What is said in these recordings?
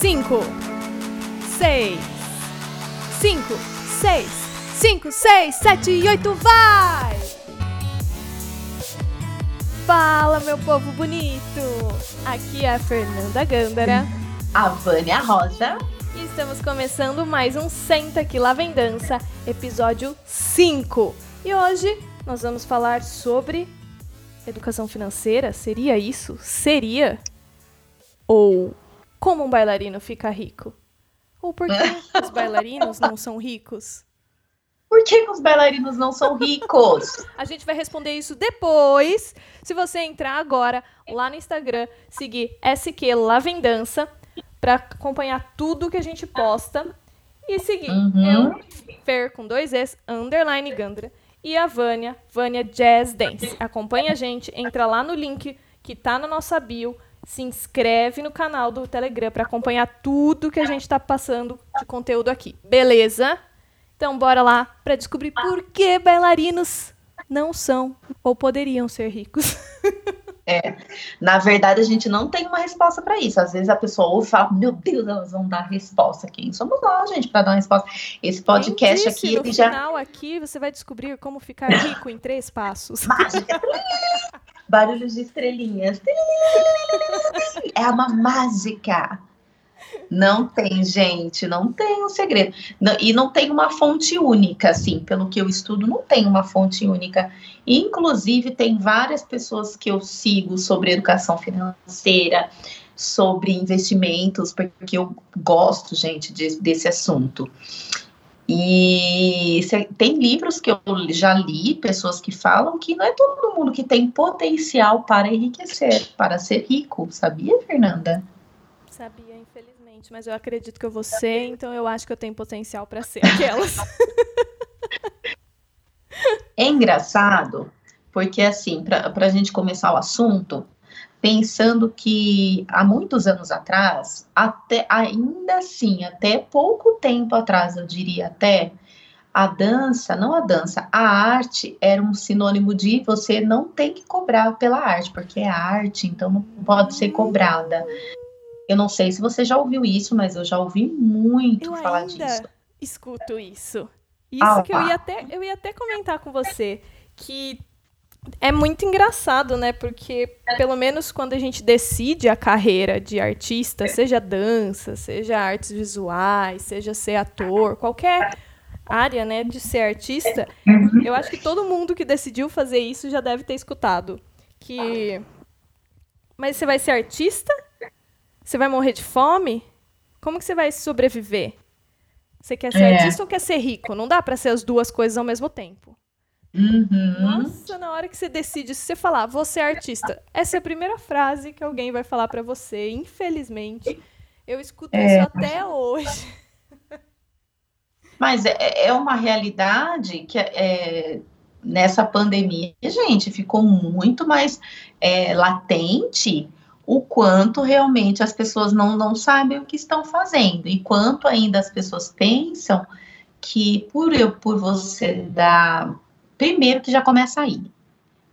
cinco, seis, cinco, seis, cinco, seis, sete e oito, vai! Fala, meu povo bonito! Aqui é a Fernanda Gândara. A Vânia Rosa. E estamos começando mais um Senta Aqui Lá Vem Dança, episódio 5. E hoje nós vamos falar sobre educação financeira. Seria isso? Seria? Ou como um bailarino fica rico? Ou por que os bailarinos não são ricos? Por que os bailarinos não são ricos? A gente vai responder isso depois. Se você entrar agora lá no Instagram, seguir SQ Lá Vem Dança, para acompanhar tudo que a gente posta. E seguir uhum. eu, Fer com dois S, underline Gandra. E a Vânia, Vânia Jazz Dance. Acompanha a gente, entra lá no link que tá na nossa bio se inscreve no canal do Telegram para acompanhar tudo que a gente está passando de conteúdo aqui. Beleza? Então bora lá para descobrir por que bailarinos não são ou poderiam ser ricos. É, na verdade a gente não tem uma resposta para isso. Às vezes a pessoa ouve e fala: Meu Deus, elas vão dar resposta. Quem somos nós, gente, para dar uma resposta? Esse podcast disse, aqui, no ele já. No final aqui você vai descobrir como ficar rico em três passos. Mágica. barulhos de estrelinhas. É uma mágica. Não tem, gente, não tem um segredo. E não tem uma fonte única, assim, pelo que eu estudo, não tem uma fonte única. Inclusive, tem várias pessoas que eu sigo sobre educação financeira, sobre investimentos, porque eu gosto, gente, de, desse assunto. E tem livros que eu já li, pessoas que falam que não é todo mundo que tem potencial para enriquecer, para ser rico. Sabia, Fernanda? Sabia, infelizmente, mas eu acredito que eu vou ser, então eu acho que eu tenho potencial para ser aquelas. é engraçado, porque assim, para a gente começar o assunto, pensando que há muitos anos atrás, até ainda assim, até pouco tempo atrás, eu diria até, a dança, não a dança, a arte era um sinônimo de você não tem que cobrar pela arte, porque é arte, então não pode ser cobrada. Eu não sei se você já ouviu isso, mas eu já ouvi muito eu falar ainda disso. Escuto isso. Isso ah, que eu ia até eu ia até comentar com você que é muito engraçado, né? Porque, pelo menos quando a gente decide a carreira de artista, seja dança, seja artes visuais, seja ser ator, qualquer área, né, de ser artista, eu acho que todo mundo que decidiu fazer isso já deve ter escutado. Que. Mas você vai ser artista? Você vai morrer de fome? Como que você vai sobreviver? Você quer ser é. artista ou quer ser rico? Não dá para ser as duas coisas ao mesmo tempo. Uhum. Nossa, na hora que você decide, se você falar, você é artista, essa é a primeira frase que alguém vai falar para você. Infelizmente, eu escuto é. isso até hoje. Mas é, é uma realidade que é, nessa pandemia, gente, ficou muito mais é, latente o quanto realmente as pessoas não, não sabem o que estão fazendo e quanto ainda as pessoas pensam que por eu por você dar Primeiro que já começa aí.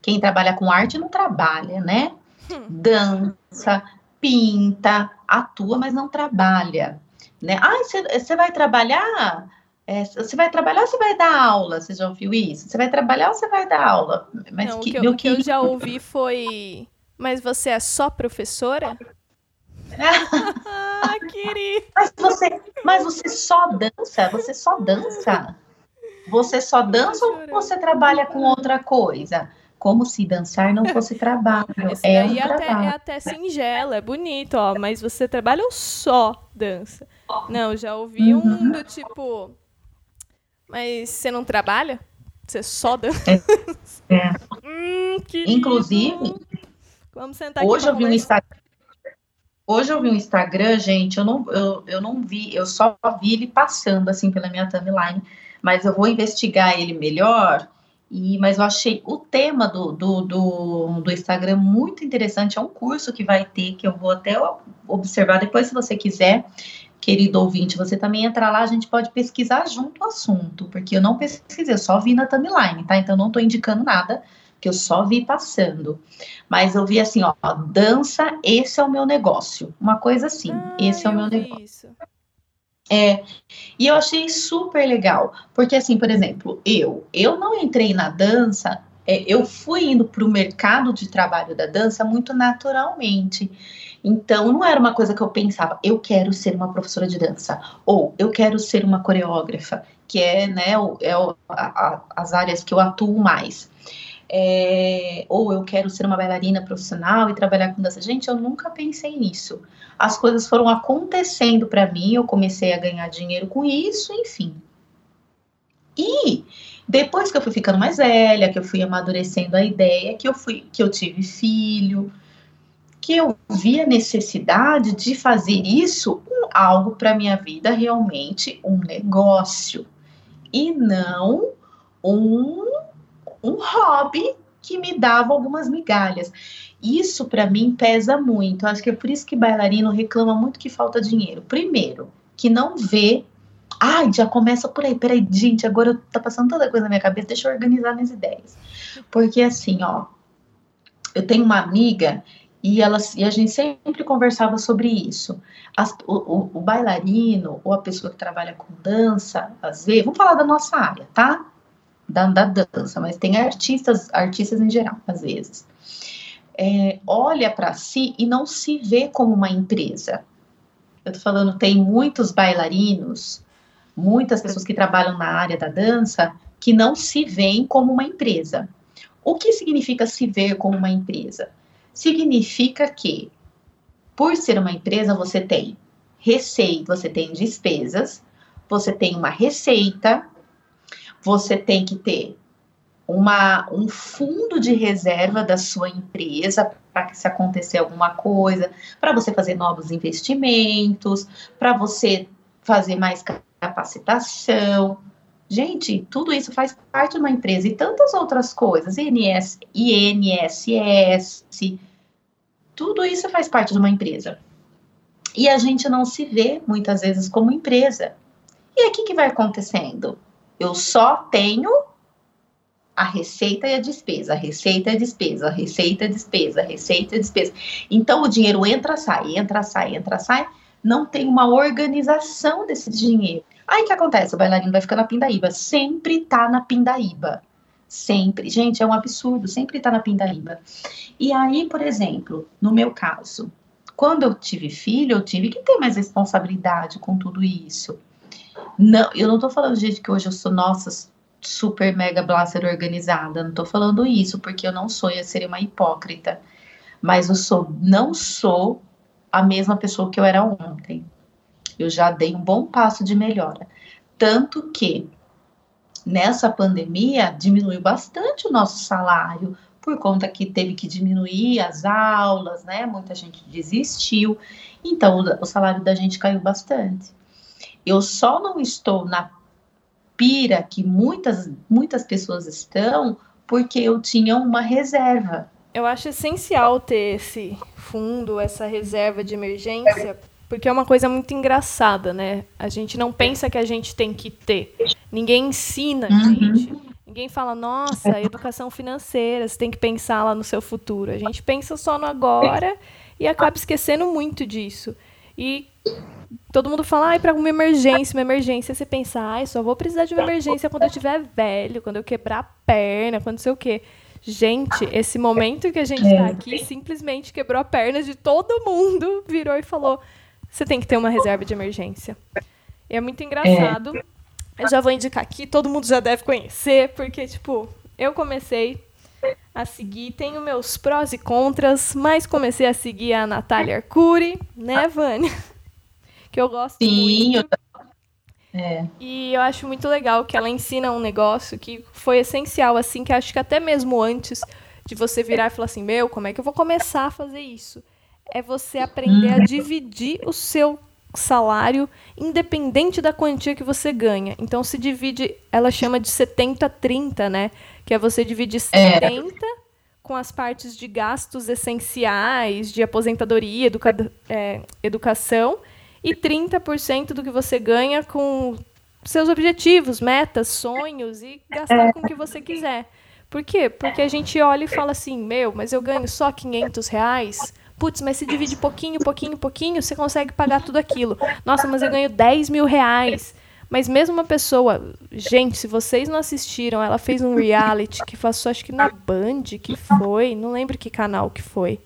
Quem trabalha com arte não trabalha, né? Dança, pinta, atua, mas não trabalha. Né? Ah, você vai trabalhar? Você é, vai trabalhar ou você vai dar aula? Você já ouviu isso? Você vai trabalhar ou você vai dar aula? Mas não, que, o, que eu, o que eu já ouvi foi. Mas você é só professora? ah, querido. Mas você, mas você só dança? Você só dança? Você só dança ou você trabalha com outra coisa? Como se dançar não fosse trabalho. Esse é, um é, até, é até singelo, é bonito, ó. Mas você trabalha ou só dança? Não, já ouvi uhum. um do tipo. Mas você não trabalha? Você só dança? É. é. hum, Inclusive, Vamos sentar hoje eu vi um Instagram. Hoje eu vi um Instagram, gente, eu não, eu, eu não vi, eu só vi ele passando assim pela minha timeline mas eu vou investigar ele melhor. E, mas eu achei o tema do, do, do, do, Instagram muito interessante. É um curso que vai ter, que eu vou até observar depois, se você quiser, querido ouvinte, você também entrar lá, a gente pode pesquisar junto o assunto, porque eu não pesquisei, eu só vi na timeline, tá? Então não estou indicando nada, que eu só vi passando. Mas eu vi assim, ó, dança, esse é o meu negócio. Uma coisa assim, ah, esse é o meu negócio. Isso. É, e eu achei super legal, porque assim, por exemplo, eu, eu não entrei na dança, é, eu fui indo para o mercado de trabalho da dança muito naturalmente. Então, não era uma coisa que eu pensava, eu quero ser uma professora de dança, ou eu quero ser uma coreógrafa, que é, né, é a, a, as áreas que eu atuo mais é, ou eu quero ser uma bailarina profissional e trabalhar com dança. Gente, eu nunca pensei nisso. As coisas foram acontecendo para mim, eu comecei a ganhar dinheiro com isso, enfim. E depois que eu fui ficando mais velha, que eu fui amadurecendo a ideia, que eu fui, que eu tive filho, que eu vi a necessidade de fazer isso um, algo para minha vida realmente um negócio e não um um hobby que me dava algumas migalhas. Isso para mim pesa muito. Acho que é por isso que bailarino reclama muito que falta dinheiro. Primeiro, que não vê. Ai, já começa por aí. Peraí, gente, agora tá passando toda coisa na minha cabeça. Deixa eu organizar minhas ideias. Porque assim, ó, eu tenho uma amiga e, ela, e a gente sempre conversava sobre isso. As, o, o, o, bailarino ou a pessoa que trabalha com dança, às vezes, vamos falar da nossa área, tá? Da, da dança, mas tem artistas, artistas em geral, às vezes. É, olha para si e não se vê como uma empresa. Eu tô falando, tem muitos bailarinos, muitas pessoas que trabalham na área da dança que não se veem como uma empresa. O que significa se ver como uma empresa? Significa que, por ser uma empresa, você tem receita, você tem despesas, você tem uma receita você tem que ter uma, um fundo de reserva da sua empresa para que se acontecer alguma coisa, para você fazer novos investimentos, para você fazer mais capacitação. Gente, tudo isso faz parte de uma empresa e tantas outras coisas, INS, INSS, tudo isso faz parte de uma empresa. E a gente não se vê muitas vezes como empresa. E aqui que vai acontecendo? Eu só tenho a receita e a despesa, a receita e a despesa, a receita e a despesa, a receita e a despesa. Então o dinheiro entra, sai, entra, sai, entra, sai. Não tem uma organização desse dinheiro. Aí o que acontece? O bailarino vai ficar na pindaíba. Sempre tá na pindaíba. Sempre. Gente, é um absurdo. Sempre tá na pindaíba. E aí, por exemplo, no meu caso, quando eu tive filho, eu tive que ter mais responsabilidade com tudo isso. Não, eu não tô falando, gente, que hoje eu sou, nossa, super mega blaster organizada. Não tô falando isso, porque eu não sou, eu seria uma hipócrita. Mas eu sou, não sou a mesma pessoa que eu era ontem. Eu já dei um bom passo de melhora. Tanto que nessa pandemia diminuiu bastante o nosso salário, por conta que teve que diminuir as aulas, né? Muita gente desistiu. Então o salário da gente caiu bastante. Eu só não estou na pira que muitas, muitas pessoas estão porque eu tinha uma reserva. Eu acho essencial ter esse fundo, essa reserva de emergência, porque é uma coisa muito engraçada, né? A gente não pensa que a gente tem que ter. Ninguém ensina a uhum. gente. Ninguém fala, nossa, educação financeira, você tem que pensar lá no seu futuro. A gente pensa só no agora e acaba esquecendo muito disso. E todo mundo fala, ai, para uma emergência, uma emergência. Você pensa, ai, só vou precisar de uma emergência quando eu estiver velho, quando eu quebrar a perna, quando sei o quê. Gente, esse momento que a gente está aqui simplesmente quebrou a perna de todo mundo, virou e falou: você tem que ter uma reserva de emergência. E é muito engraçado. Eu já vou indicar aqui, todo mundo já deve conhecer, porque, tipo, eu comecei a seguir, tenho meus prós e contras, mas comecei a seguir a Natália Arcuri, né, Vânia? que eu gosto Sim, muito. Eu... É. E eu acho muito legal que ela ensina um negócio que foi essencial, assim, que acho que até mesmo antes de você virar e falar assim, meu, como é que eu vou começar a fazer isso? É você aprender a uhum. dividir o seu salário independente da quantia que você ganha. Então se divide, ela chama de 70-30, né? Que é você dividir 70 é. com as partes de gastos essenciais, de aposentadoria, educa é, educação, e 30% do que você ganha com seus objetivos, metas, sonhos e gastar com o que você quiser. Por quê? Porque a gente olha e fala assim, meu, mas eu ganho só 500 reais? Putz, mas se divide pouquinho, pouquinho, pouquinho, você consegue pagar tudo aquilo. Nossa, mas eu ganho 10 mil reais. Mas mesmo uma pessoa. Gente, se vocês não assistiram, ela fez um reality que passou, acho que na Band, que foi. Não lembro que canal que foi.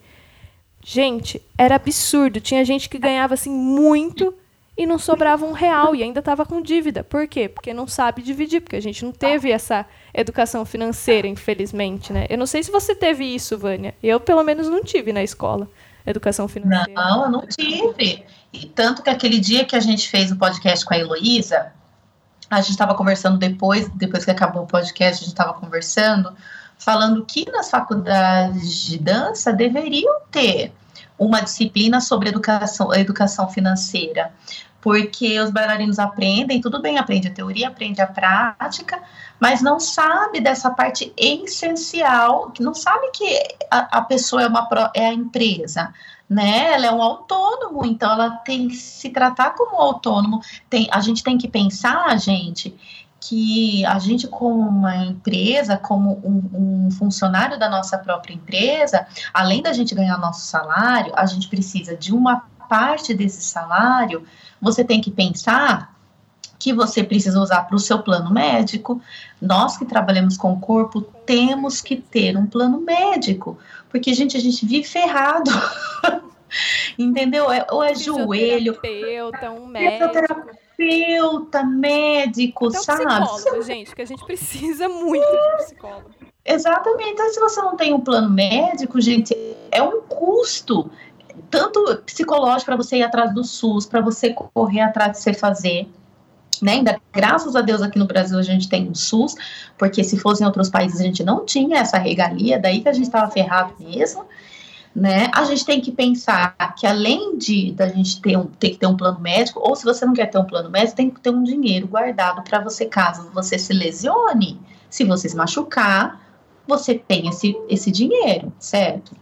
Gente, era absurdo. Tinha gente que ganhava assim muito e não sobrava um real e ainda estava com dívida. Por quê? Porque não sabe dividir, porque a gente não teve essa educação financeira, infelizmente, né? Eu não sei se você teve isso, Vânia. Eu, pelo menos, não tive na escola educação financeira. Não, eu não tive. E tanto que aquele dia que a gente fez o podcast com a Heloísa, a gente estava conversando depois, depois que acabou o podcast, a gente estava conversando, falando que nas faculdades de dança deveriam ter uma disciplina sobre educação, educação financeira, porque os bailarinos aprendem, tudo bem, aprende a teoria, aprende a prática, mas não sabe dessa parte essencial, não sabe que a, a pessoa é, uma, é a empresa, né? Ela é um autônomo, então ela tem que se tratar como autônomo. Tem, a gente tem que pensar, gente, que a gente, como uma empresa, como um, um, funcionário da nossa própria empresa, além da gente ganhar nosso salário, a gente precisa de uma parte desse salário. Você tem que pensar que você precisa usar para o seu plano médico. Nós que trabalhamos com o corpo temos que ter um plano médico, porque gente a gente vive ferrado. Entendeu? É, ou é joelho, um médico, terapeuta, médico, então, sabe? Psicólogo, gente, que a gente precisa muito de psicólogo. Exatamente. Então, se você não tem um plano médico, gente, é um custo tanto psicológico para você ir atrás do SUS, para você correr atrás de você fazer. Né? Ainda, graças a Deus, aqui no Brasil a gente tem o SUS, porque se fosse em outros países a gente não tinha essa regalia, daí que a gente estava ferrado mesmo. Né? A gente tem que pensar que além de da gente ter, um, ter que ter um plano médico, ou se você não quer ter um plano médico, tem que ter um dinheiro guardado para você caso você se lesione, se você se machucar, você tem esse, esse dinheiro, certo?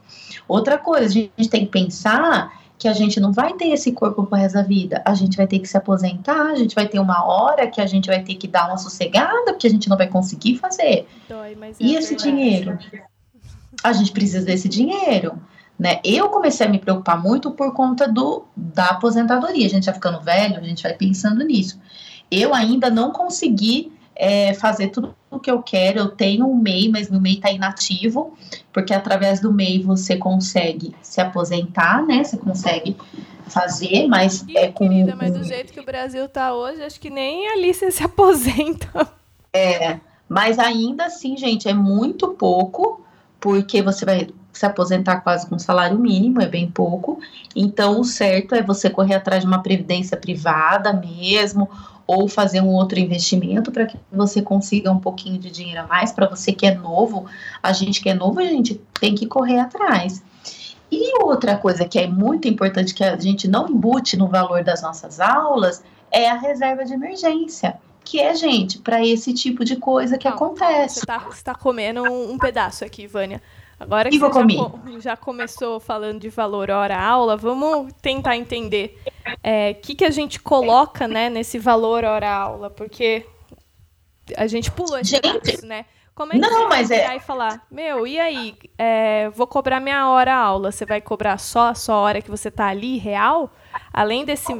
Outra coisa, a gente tem que pensar que a gente não vai ter esse corpo pro resto da vida. A gente vai ter que se aposentar, a gente vai ter uma hora que a gente vai ter que dar uma sossegada, porque a gente não vai conseguir fazer. Dói, mas e é esse verdade. dinheiro? A gente precisa desse dinheiro. Né? Eu comecei a me preocupar muito por conta do, da aposentadoria. A gente vai ficando velho, a gente vai pensando nisso. Eu ainda não consegui é, fazer tudo o que eu quero. Eu tenho um MEI, mas meu MEI está inativo, porque através do MEI você consegue se aposentar, né? Você consegue fazer, mas é com. Querida, mas do jeito que o Brasil está hoje, acho que nem a Alice se aposenta. É, mas ainda assim, gente, é muito pouco, porque você vai se aposentar quase com salário mínimo, é bem pouco. Então, o certo é você correr atrás de uma previdência privada mesmo, ou fazer um outro investimento para que você consiga um pouquinho de dinheiro a mais. Para você que é novo, a gente que é novo, a gente tem que correr atrás. E outra coisa que é muito importante que a gente não embute no valor das nossas aulas é a reserva de emergência. Que é, gente, para esse tipo de coisa que não, acontece. Você está tá comendo um, um pedaço aqui, Vânia. Agora que você já, já, começou falando de valor hora-aula, vamos tentar entender o é, que, que a gente coloca né, nesse valor hora-aula, porque a gente pulou esse gente, né? Como é que não, você vai é... e falar, meu, e aí, é, vou cobrar minha hora-aula, você vai cobrar só a sua hora que você está ali, real? Além desse...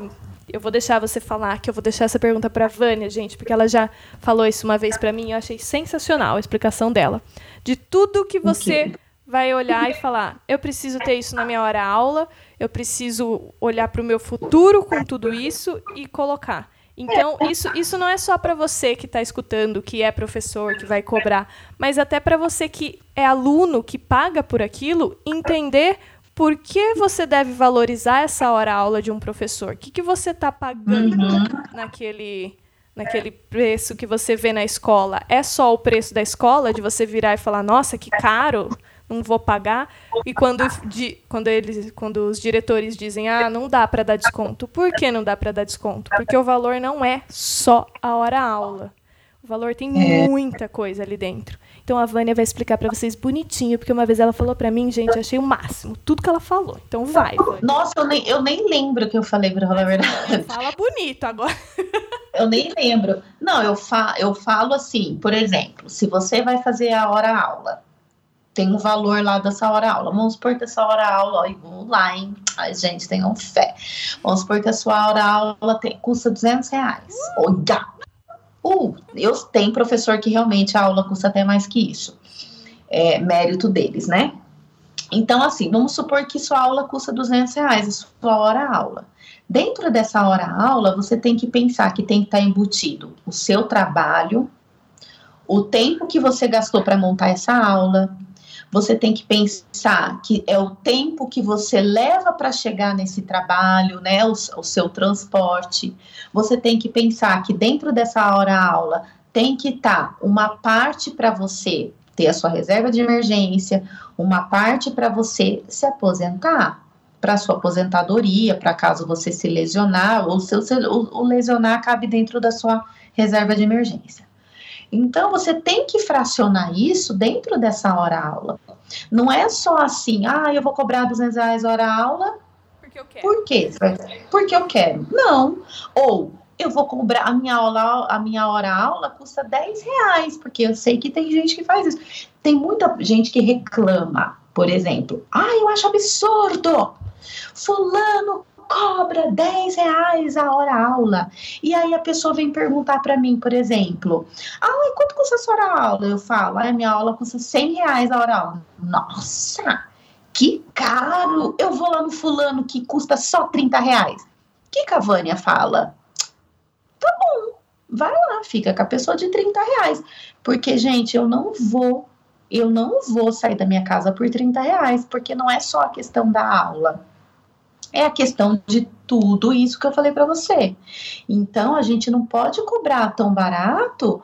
Eu vou deixar você falar, que eu vou deixar essa pergunta para a Vânia, gente, porque ela já falou isso uma vez para mim e eu achei sensacional a explicação dela. De tudo que você... Okay vai olhar e falar: eu preciso ter isso na minha hora aula, eu preciso olhar para o meu futuro com tudo isso e colocar. Então, isso, isso não é só para você que está escutando, que é professor, que vai cobrar, mas até para você que é aluno, que paga por aquilo, entender por que você deve valorizar essa hora aula de um professor. O que, que você está pagando uhum. naquele, naquele preço que você vê na escola? É só o preço da escola, de você virar e falar, nossa, que caro? Não vou pagar. E quando, de, quando, eles, quando os diretores dizem, ah, não dá para dar desconto. Por que não dá para dar desconto? Porque o valor não é só a hora-aula. O valor tem é. muita coisa ali dentro. Então a Vânia vai explicar para vocês bonitinho, porque uma vez ela falou para mim, gente, achei o máximo, tudo que ela falou. Então vai. Vânia. Nossa, eu nem, eu nem lembro o que eu falei, para falar a verdade. Fala bonito agora. eu nem lembro. Não, eu, fa eu falo assim, por exemplo, se você vai fazer a hora-aula, tem um valor lá dessa hora-aula. Vamos supor que essa hora-aula, ó, vou lá, hein? Ai, gente, tenham fé. Vamos supor que a sua hora-aula custa 200 reais. Olha! Uh, eu tenho professor que realmente a aula custa até mais que isso. É mérito deles, né? Então, assim, vamos supor que sua aula custa 200 reais, a sua hora-aula. Dentro dessa hora-aula, você tem que pensar que tem que estar embutido o seu trabalho, o tempo que você gastou para montar essa aula, você tem que pensar que é o tempo que você leva para chegar nesse trabalho, né? O, o, seu transporte. Você tem que pensar que dentro dessa hora aula tem que estar tá uma parte para você ter a sua reserva de emergência, uma parte para você se aposentar, para sua aposentadoria, para caso você se lesionar ou se o, lesionar cabe dentro da sua reserva de emergência. Então, você tem que fracionar isso dentro dessa hora-aula. Não é só assim, ah, eu vou cobrar 200 reais hora-aula. Porque eu quero. Por quê? Porque eu quero. Não. Ou, eu vou cobrar a minha aula, a minha hora aula custa 10 reais, porque eu sei que tem gente que faz isso. Tem muita gente que reclama, por exemplo, ah, eu acho absurdo. Fulano cobra 10 reais a hora aula. E aí a pessoa vem perguntar para mim, por exemplo, ah, quanto custa a sua hora aula? Eu falo, ah, minha aula custa 100 reais a hora aula. Nossa, que caro! Eu vou lá no fulano que custa só 30 reais. O que, que a Vânia fala? Tá bom, vai lá, fica com a pessoa de 30 reais. Porque, gente, eu não vou, eu não vou sair da minha casa por 30 reais, porque não é só a questão da aula é a questão de tudo isso que eu falei para você. Então, a gente não pode cobrar tão barato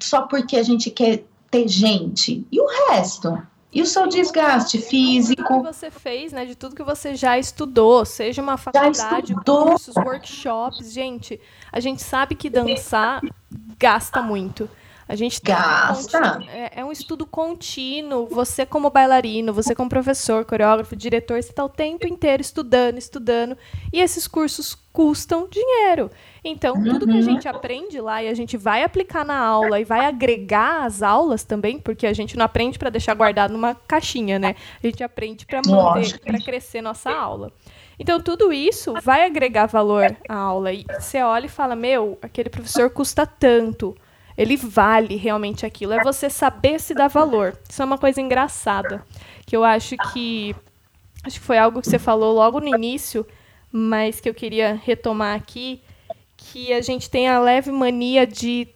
só porque a gente quer ter gente. E o resto? E o seu desgaste físico? De tudo que você fez, né? De tudo que você já estudou, seja uma faculdade, cursos, workshops. Gente, a gente sabe que dançar gasta muito. A gente Gasta. É, é, um estudo contínuo. Você, como bailarino, você, como professor, coreógrafo, diretor, você está o tempo inteiro estudando, estudando. E esses cursos custam dinheiro. Então, tudo que a uhum. gente aprende lá e a gente vai aplicar na aula e vai agregar as aulas também, porque a gente não aprende para deixar guardado numa caixinha, né? A gente aprende para manter, para crescer nossa aula. Então, tudo isso vai agregar valor à aula. E você olha e fala: Meu, aquele professor custa tanto ele vale realmente aquilo. É você saber se dar valor. Isso é uma coisa engraçada. Que eu acho que. Acho que foi algo que você falou logo no início, mas que eu queria retomar aqui. Que a gente tem a leve mania de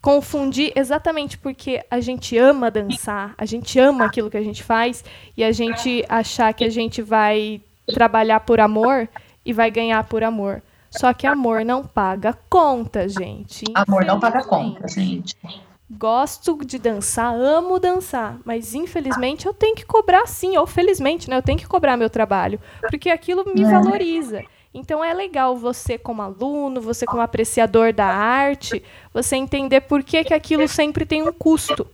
confundir exatamente porque a gente ama dançar, a gente ama aquilo que a gente faz e a gente achar que a gente vai trabalhar por amor e vai ganhar por amor. Só que amor não paga conta, gente. Amor não paga conta, gente. Gosto de dançar, amo dançar, mas infelizmente eu tenho que cobrar sim, ou felizmente, né? Eu tenho que cobrar meu trabalho, porque aquilo me é. valoriza. Então é legal você como aluno, você como apreciador da arte, você entender por que, que aquilo sempre tem um custo.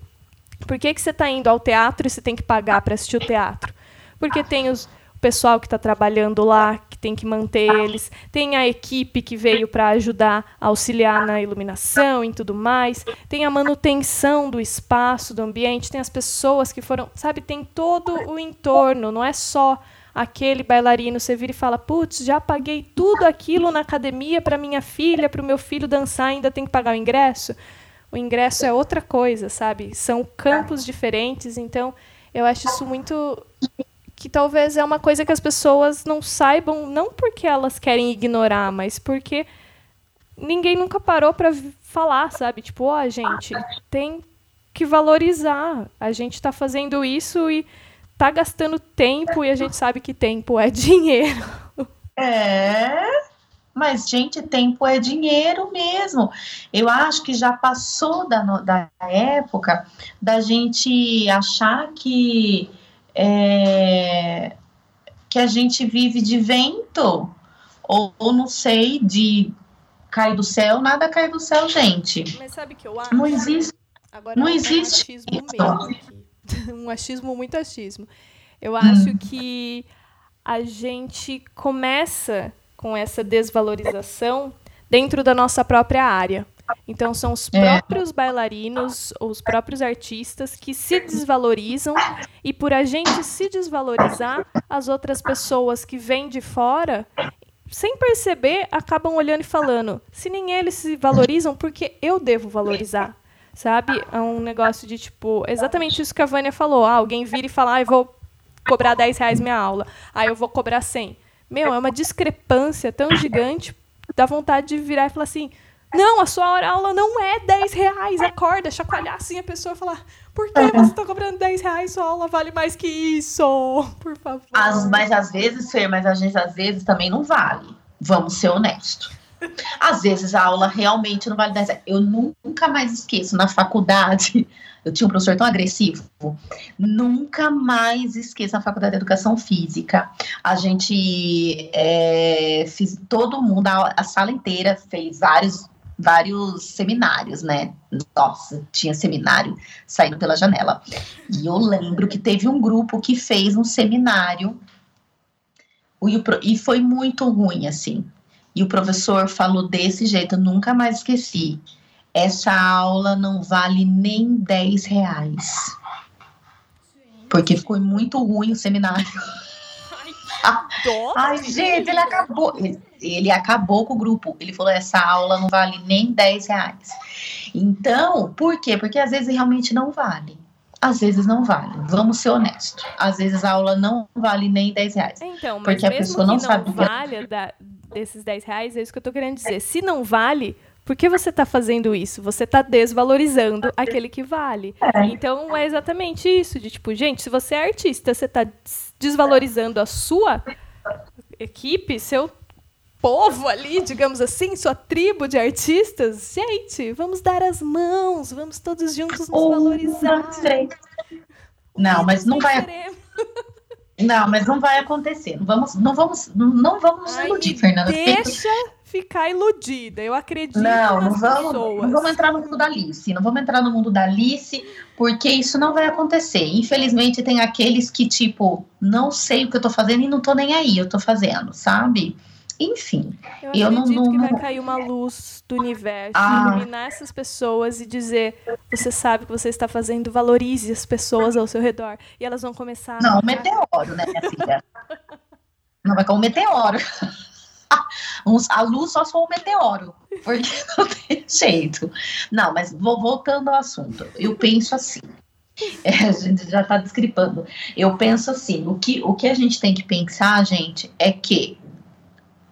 Por que, que você está indo ao teatro e você tem que pagar para assistir o teatro? Porque tem os, pessoal que está trabalhando lá, tem que manter eles. Tem a equipe que veio para ajudar auxiliar na iluminação e tudo mais. Tem a manutenção do espaço, do ambiente. Tem as pessoas que foram, sabe, tem todo o entorno. Não é só aquele bailarino. Você vira e fala: putz, já paguei tudo aquilo na academia para minha filha, para o meu filho dançar, ainda tem que pagar o ingresso. O ingresso é outra coisa, sabe? São campos diferentes. Então, eu acho isso muito que talvez é uma coisa que as pessoas não saibam, não porque elas querem ignorar, mas porque ninguém nunca parou para falar, sabe? Tipo, ó, oh, gente, tem que valorizar. A gente está fazendo isso e tá gastando tempo e a gente sabe que tempo é dinheiro. É, mas, gente, tempo é dinheiro mesmo. Eu acho que já passou da, da época da gente achar que é, que a gente vive de vento, ou, ou, não sei, de cair do céu, nada cai do céu, gente. Mas sabe que eu acho? Não existe. Agora não existe. Um achismo, mesmo um achismo, muito achismo. Eu acho hum. que a gente começa com essa desvalorização dentro da nossa própria área. Então são os é. próprios bailarinos, os próprios artistas que se desvalorizam e por a gente se desvalorizar, as outras pessoas que vêm de fora, sem perceber, acabam olhando e falando: se nem eles se valorizam, porque eu devo valorizar? Sabe? É um negócio de tipo, exatamente isso que a Vânia falou. Ah, alguém vira e fala, ah, eu vou cobrar 10 reais minha aula. Aí ah, eu vou cobrar 100. Meu, é uma discrepância tão gigante, dá vontade de virar e falar assim: não, a sua aula não é 10 reais, acorda, chacoalhar assim a pessoa falar: por que você está cobrando 10 reais? Sua aula vale mais que isso, por favor. As, mas às vezes, Fer, mas a gente às vezes também não vale. Vamos ser honestos. Às vezes a aula realmente não vale 10 reais. Eu nunca mais esqueço na faculdade eu tinha um professor tão agressivo. Nunca mais esqueça a Faculdade de Educação Física. A gente é, todo mundo, a, a sala inteira fez vários vários seminários, né? Nossa, tinha seminário saindo pela janela. E eu lembro que teve um grupo que fez um seminário e foi muito ruim, assim. E o professor falou desse jeito, eu nunca mais esqueci essa aula não vale nem 10 reais. Porque foi muito ruim o seminário. Ai, gente, ele acabou. Ele, acabou com o grupo. Ele falou: essa aula não vale nem 10 reais. Então, por quê? Porque às vezes realmente não vale. Às vezes não vale. Vamos ser honestos. Às vezes a aula não vale nem 10 reais. Então, mas porque a pessoa não, não sabe. vale da, desses 10 reais, é isso que eu tô querendo dizer. Se não vale, por que você está fazendo isso? Você está desvalorizando aquele que vale. É. Então é exatamente isso, de tipo, gente, se você é artista, você está desvalorizando a sua equipe, seu povo ali, digamos assim, sua tribo de artistas, gente, vamos dar as mãos, vamos todos juntos nos valorizar. Não, mas não vai. Não, mas não vai acontecer. Não vamos, não vamos, não vamos iludir, Fernanda. Deixa ficar iludida. Eu acredito não, não vamos, pessoas. Não vamos entrar no mundo da Alice. Não vamos entrar no mundo da Alice, porque isso não vai acontecer. Infelizmente, tem aqueles que, tipo, não sei o que eu tô fazendo e não tô nem aí, eu tô fazendo, sabe? Enfim. Eu, eu não, não, que vai cair uma luz do universo, ah. iluminar essas pessoas e dizer: você sabe o que você está fazendo, valorize as pessoas ao seu redor. E elas vão começar. Não, a... meteoro, né, minha filha? não vai cair um meteoro. A luz só for um meteoro, porque não tem jeito. Não, mas voltando ao assunto. Eu penso assim. É, a gente já está descripando. Eu penso assim: o que, o que a gente tem que pensar, gente, é que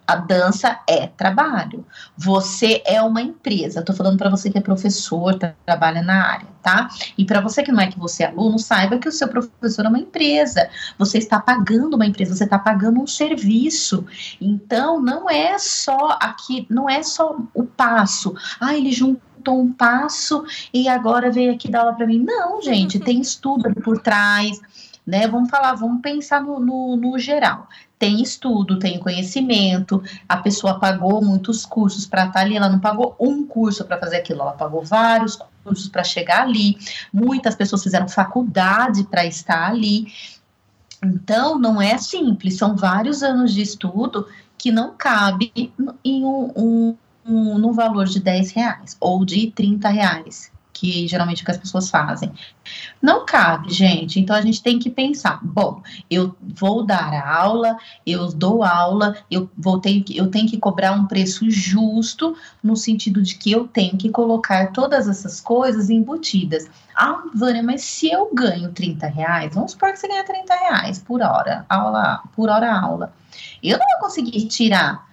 a dança é trabalho. Você é uma empresa. Estou falando para você que é professor, trabalha na área, tá? E para você que não é que você é aluno, saiba que o seu professor é uma empresa. Você está pagando uma empresa, você está pagando um serviço. Então, não é só aqui, não é só o passo. Ah, ele juntou um passo e agora veio aqui dar aula para mim. Não, gente, tem estudo por trás né? Vamos falar, vamos pensar no, no, no geral tem estudo, tem conhecimento, a pessoa pagou muitos cursos para estar tá ali, ela não pagou um curso para fazer aquilo, ela pagou vários cursos para chegar ali, muitas pessoas fizeram faculdade para estar ali. Então, não é simples, são vários anos de estudo que não cabe em um, um, um, no valor de 10 reais ou de 30 reais que geralmente que as pessoas fazem. Não cabe, gente. Então a gente tem que pensar: bom, eu vou dar aula, eu dou aula, eu vou ter, eu tenho que cobrar um preço justo, no sentido de que eu tenho que colocar todas essas coisas embutidas. Ah, Vânia, mas se eu ganho 30 reais, vamos supor que você ganha 30 reais por hora, aula, por hora aula. Eu não vou conseguir tirar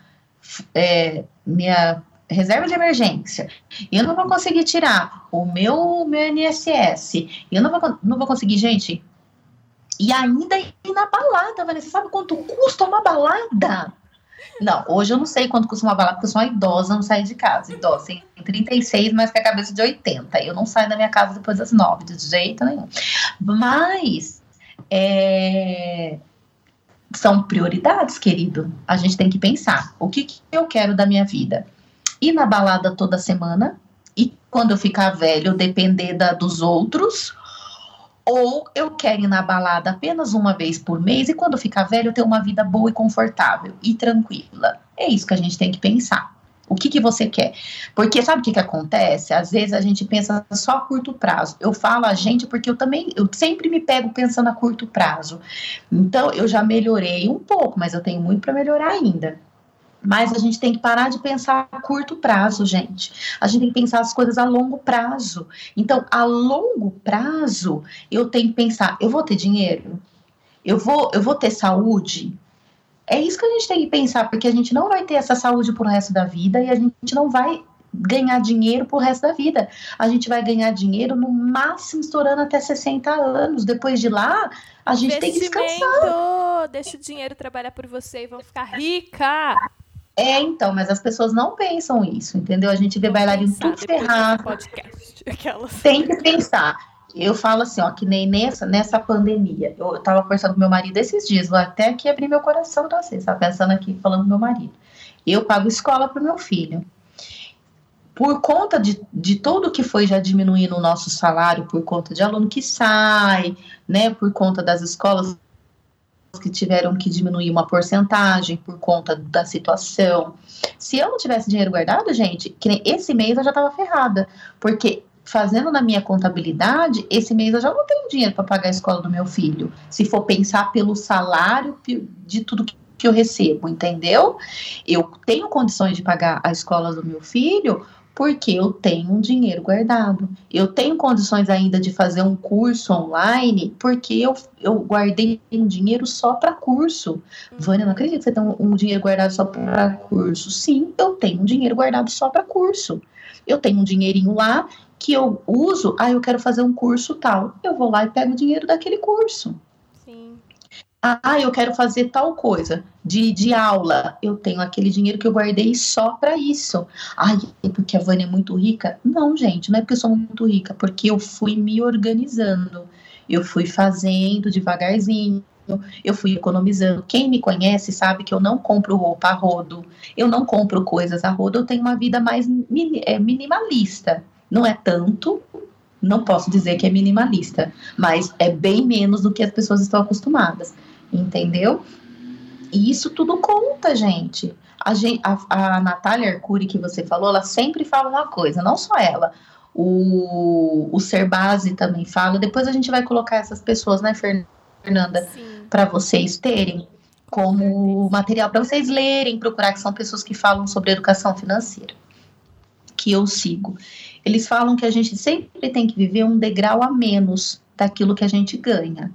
é, minha reserva de emergência, eu não vou conseguir tirar o meu, meu INSS, eu não vou, não vou conseguir, gente. E ainda ir na balada, Vanessa. Sabe quanto custa uma balada? Não, hoje eu não sei quanto custa uma balada, porque eu sou uma idosa, não saio de casa. Idosa, tem 36, mas com a cabeça de 80. Eu não saio da minha casa depois das 9, de jeito nenhum. Mas, é, são prioridades, querido. A gente tem que pensar: o que, que eu quero da minha vida? Ir na balada toda semana e quando eu ficar velho depender da, dos outros, ou eu quero ir na balada apenas uma vez por mês e quando eu ficar velho ter uma vida boa e confortável e tranquila. É isso que a gente tem que pensar. O que, que você quer? Porque sabe o que, que acontece? Às vezes a gente pensa só a curto prazo. Eu falo a gente porque eu também, eu sempre me pego pensando a curto prazo. Então, eu já melhorei um pouco, mas eu tenho muito para melhorar ainda. Mas a gente tem que parar de pensar a curto prazo, gente. A gente tem que pensar as coisas a longo prazo. Então, a longo prazo, eu tenho que pensar: eu vou ter dinheiro? Eu vou, eu vou ter saúde? É isso que a gente tem que pensar, porque a gente não vai ter essa saúde pro resto da vida e a gente não vai ganhar dinheiro pro resto da vida. A gente vai ganhar dinheiro no máximo estourando até 60 anos. Depois de lá, a gente tem que descansar. Deixa o dinheiro trabalhar por você e vão ficar rica. É, então, mas as pessoas não pensam isso, entendeu? A gente vê bailarino tudo ferrado. Tem que pensar. Eu falo assim, ó, que nem nessa, nessa pandemia. Eu tava conversando com meu marido esses dias, vou até aqui abrir meu coração pra vocês, tá pensando aqui, falando com meu marido. Eu pago escola pro meu filho. Por conta de, de tudo que foi já diminuindo o nosso salário, por conta de aluno que sai, né, por conta das escolas que tiveram que diminuir uma porcentagem por conta da situação. Se eu não tivesse dinheiro guardado, gente, que esse mês eu já estava ferrada, porque fazendo na minha contabilidade, esse mês eu já não tenho dinheiro para pagar a escola do meu filho. Se for pensar pelo salário de tudo que eu recebo, entendeu? Eu tenho condições de pagar a escola do meu filho, porque eu tenho um dinheiro guardado. Eu tenho condições ainda de fazer um curso online, porque eu, eu guardei um dinheiro só para curso. Uhum. Vânia, não acredito que você tem um, um dinheiro guardado só para curso. Sim, eu tenho um dinheiro guardado só para curso. Eu tenho um dinheirinho lá que eu uso, ah, eu quero fazer um curso tal. Eu vou lá e pego o dinheiro daquele curso. Ah, eu quero fazer tal coisa de, de aula. Eu tenho aquele dinheiro que eu guardei só para isso. Ai, é porque a Vânia é muito rica? Não, gente, não é porque eu sou muito rica, porque eu fui me organizando. Eu fui fazendo devagarzinho. Eu fui economizando. Quem me conhece sabe que eu não compro roupa a rodo, eu não compro coisas a rodo, eu tenho uma vida mais é, minimalista. Não é tanto, não posso dizer que é minimalista, mas é bem menos do que as pessoas estão acostumadas entendeu? E isso tudo conta, gente. A, a, a Natália Arcuri, que você falou, ela sempre fala uma coisa, não só ela. O, o Serbase também fala. Depois a gente vai colocar essas pessoas, né, Fernanda, para vocês terem como material para vocês lerem, procurar, que são pessoas que falam sobre educação financeira, que eu sigo. Eles falam que a gente sempre tem que viver um degrau a menos daquilo que a gente ganha.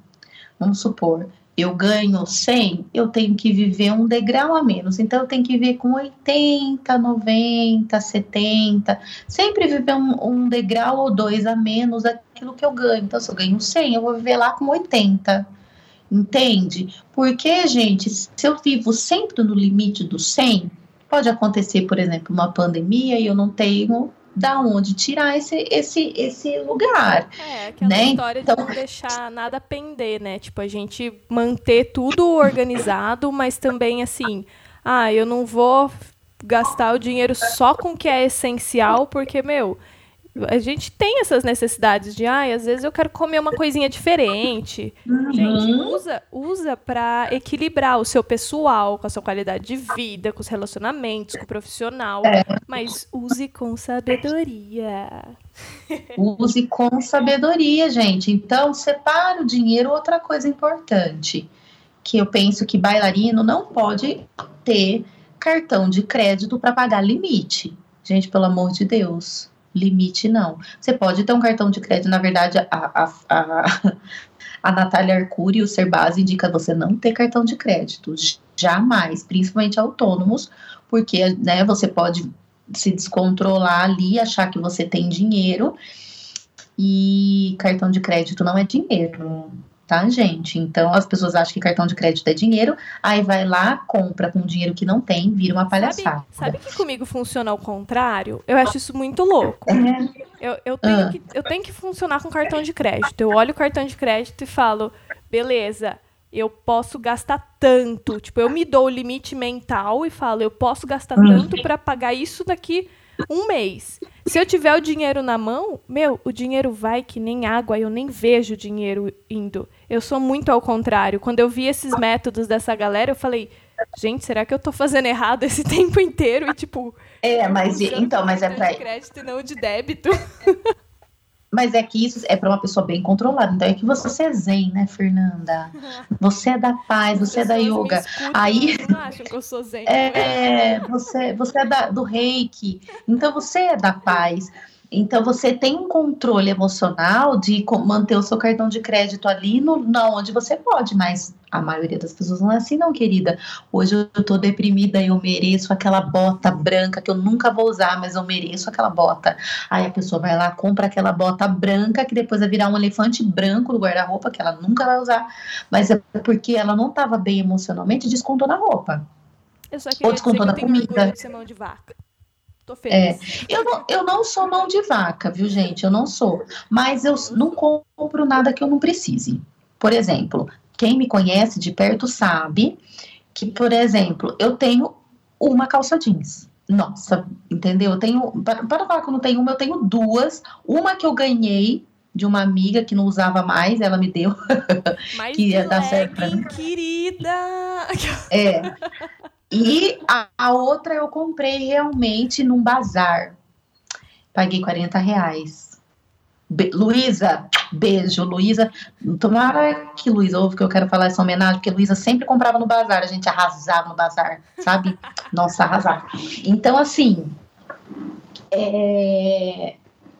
Vamos supor, eu ganho 100, eu tenho que viver um degrau a menos. Então, eu tenho que viver com 80, 90, 70. Sempre viver um, um, degrau ou dois a menos daquilo que eu ganho. Então, se eu ganho 100, eu vou viver lá com 80. Entende? Porque, gente, se eu vivo sempre no limite do 100, pode acontecer, por exemplo, uma pandemia e eu não tenho da onde tirar esse, esse, esse lugar. É, aquela né? história então... de não deixar nada pender, né? Tipo, a gente manter tudo organizado, mas também assim, ah, eu não vou gastar o dinheiro só com o que é essencial, porque, meu, a gente tem essas necessidades de, ai, às vezes eu quero comer uma coisinha diferente. Uhum. Gente, usa, usa para equilibrar o seu pessoal com a sua qualidade de vida, com os relacionamentos, com o profissional, é. mas use com sabedoria. Use com sabedoria, gente. Então, separa o dinheiro, outra coisa importante, que eu penso que bailarino não pode ter cartão de crédito para pagar limite. Gente, pelo amor de Deus limite não. Você pode ter um cartão de crédito, na verdade, a, a, a, a Natália Arcuri, o Serbase, indica você não ter cartão de crédito, jamais, principalmente autônomos, porque né, você pode se descontrolar ali, achar que você tem dinheiro, e cartão de crédito não é dinheiro tá, gente? Então as pessoas acham que cartão de crédito é dinheiro, aí vai lá, compra com dinheiro que não tem, vira uma palhaçada. Sabe, sabe que comigo funciona ao contrário? Eu acho isso muito louco. É. Eu, eu, tenho ah. que, eu tenho que funcionar com cartão de crédito. Eu olho o cartão de crédito e falo, beleza, eu posso gastar tanto. Tipo, eu me dou o limite mental e falo, eu posso gastar hum. tanto para pagar isso daqui um mês. Se eu tiver o dinheiro na mão, meu, o dinheiro vai que nem água, eu nem vejo o dinheiro indo. Eu sou muito ao contrário. Quando eu vi esses métodos dessa galera, eu falei, gente, será que eu tô fazendo errado esse tempo inteiro? E tipo. É, mas então, mas é pra. De crédito e não de débito. Mas é que isso é para uma pessoa bem controlada. Então é que você é zen, né, Fernanda? Você é da paz, você é da yoga. Aí não acham que eu sou zen. É, você, você é da, do reiki. Então você é da paz. Então você tem um controle emocional de manter o seu cartão de crédito ali no, onde você pode, mas a maioria das pessoas não é assim, não, querida. Hoje eu tô deprimida e eu mereço aquela bota branca que eu nunca vou usar, mas eu mereço aquela bota. Aí a pessoa vai lá, compra aquela bota branca que depois vai virar um elefante branco no guarda-roupa que ela nunca vai usar, mas é porque ela não estava bem emocionalmente, descontou na roupa. Eu só queria Ou descontou dizer que na comida. Mão de vaca. Tô feliz. É, eu, não, eu não sou mão de vaca, viu, gente? Eu não sou. Mas eu não compro nada que eu não precise. Por exemplo, quem me conhece de perto sabe que, por exemplo, eu tenho uma calça jeans. Nossa, entendeu? Eu tenho. Para, para falar que eu não tenho uma, eu tenho duas. Uma que eu ganhei de uma amiga que não usava mais, ela me deu. Mas que ia dar certo. querida! É. E a, a, outra eu comprei realmente num bazar. Paguei 40 reais. Be Luísa, beijo, Luísa. Tomara que Luísa ouve que eu quero falar essa homenagem, porque Luísa sempre comprava no bazar, a gente arrasava no bazar, sabe? Nossa, arrasar. Então, assim, é,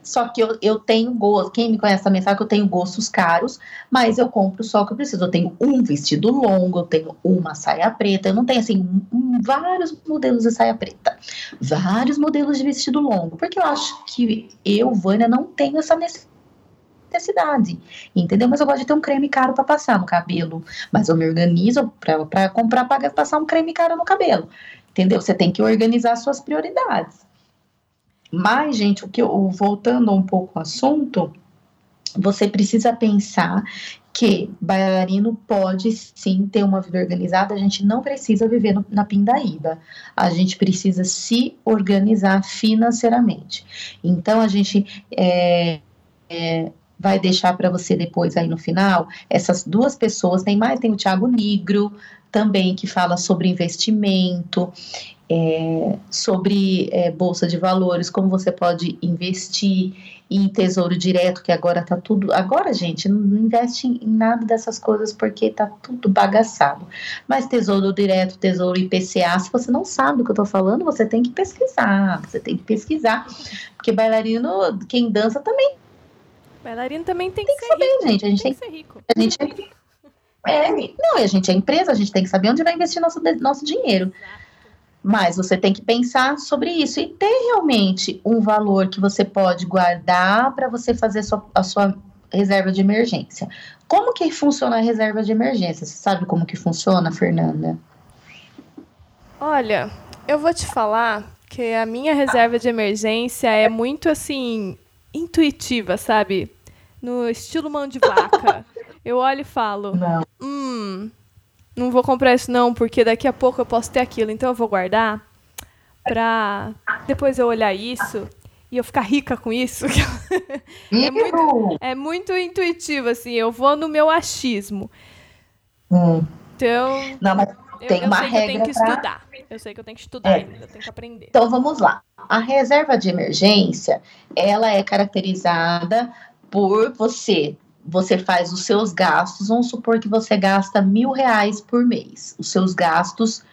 só que eu, eu tenho gosto, quem me conhece também sabe que eu tenho gostos caros, mas eu compro só o que eu preciso. Eu tenho um vestido longo, eu tenho uma saia preta, eu não tenho assim um, vários modelos de saia preta, vários modelos de vestido longo, porque eu acho que eu, Vânia, não tenho essa necessidade, entendeu? Mas eu gosto de ter um creme caro para passar no cabelo, mas eu me organizo para comprar, para passar um creme caro no cabelo, entendeu? Você tem que organizar suas prioridades. Mas, gente, o que eu, voltando um pouco ao assunto, você precisa pensar que bailarino pode sim ter uma vida organizada, a gente não precisa viver no, na pindaíba, a gente precisa se organizar financeiramente. Então, a gente é, é, vai deixar para você depois aí no final essas duas pessoas, tem mais, tem o Thiago Nigro também que fala sobre investimento é, sobre é, bolsa de valores, como você pode investir em tesouro direto, que agora tá tudo. Agora, gente, não investe em nada dessas coisas porque tá tudo bagaçado. Mas tesouro direto, tesouro IPCA, se você não sabe do que eu tô falando, você tem que pesquisar. Você tem que pesquisar. Porque bailarino, quem dança também. Bailarino também tem, tem que, que saber, rico. gente. A gente tem, tem que ser rico. A gente é, é, não, a gente é empresa, a gente tem que saber onde vai investir nosso, nosso dinheiro. Exato. Mas você tem que pensar sobre isso e ter realmente um valor que você pode guardar para você fazer a sua reserva de emergência. Como que funciona a reserva de emergência? Você sabe como que funciona, Fernanda? Olha, eu vou te falar que a minha reserva de emergência é muito assim intuitiva, sabe? No estilo mão de vaca. Eu olho e falo, Não. hum, não vou comprar isso não, porque daqui a pouco eu posso ter aquilo, então eu vou guardar pra depois eu olhar isso e eu ficar rica com isso. é, muito, é muito intuitivo, assim, eu vou no meu achismo. Hum. Então, não, mas tem eu, uma eu regra eu tenho que pra... estudar. Eu sei que eu tenho que estudar é. ainda, eu tenho que aprender. Então vamos lá. A reserva de emergência, ela é caracterizada por você você faz os seus gastos, vamos supor que você gasta mil reais por mês. Os seus gastos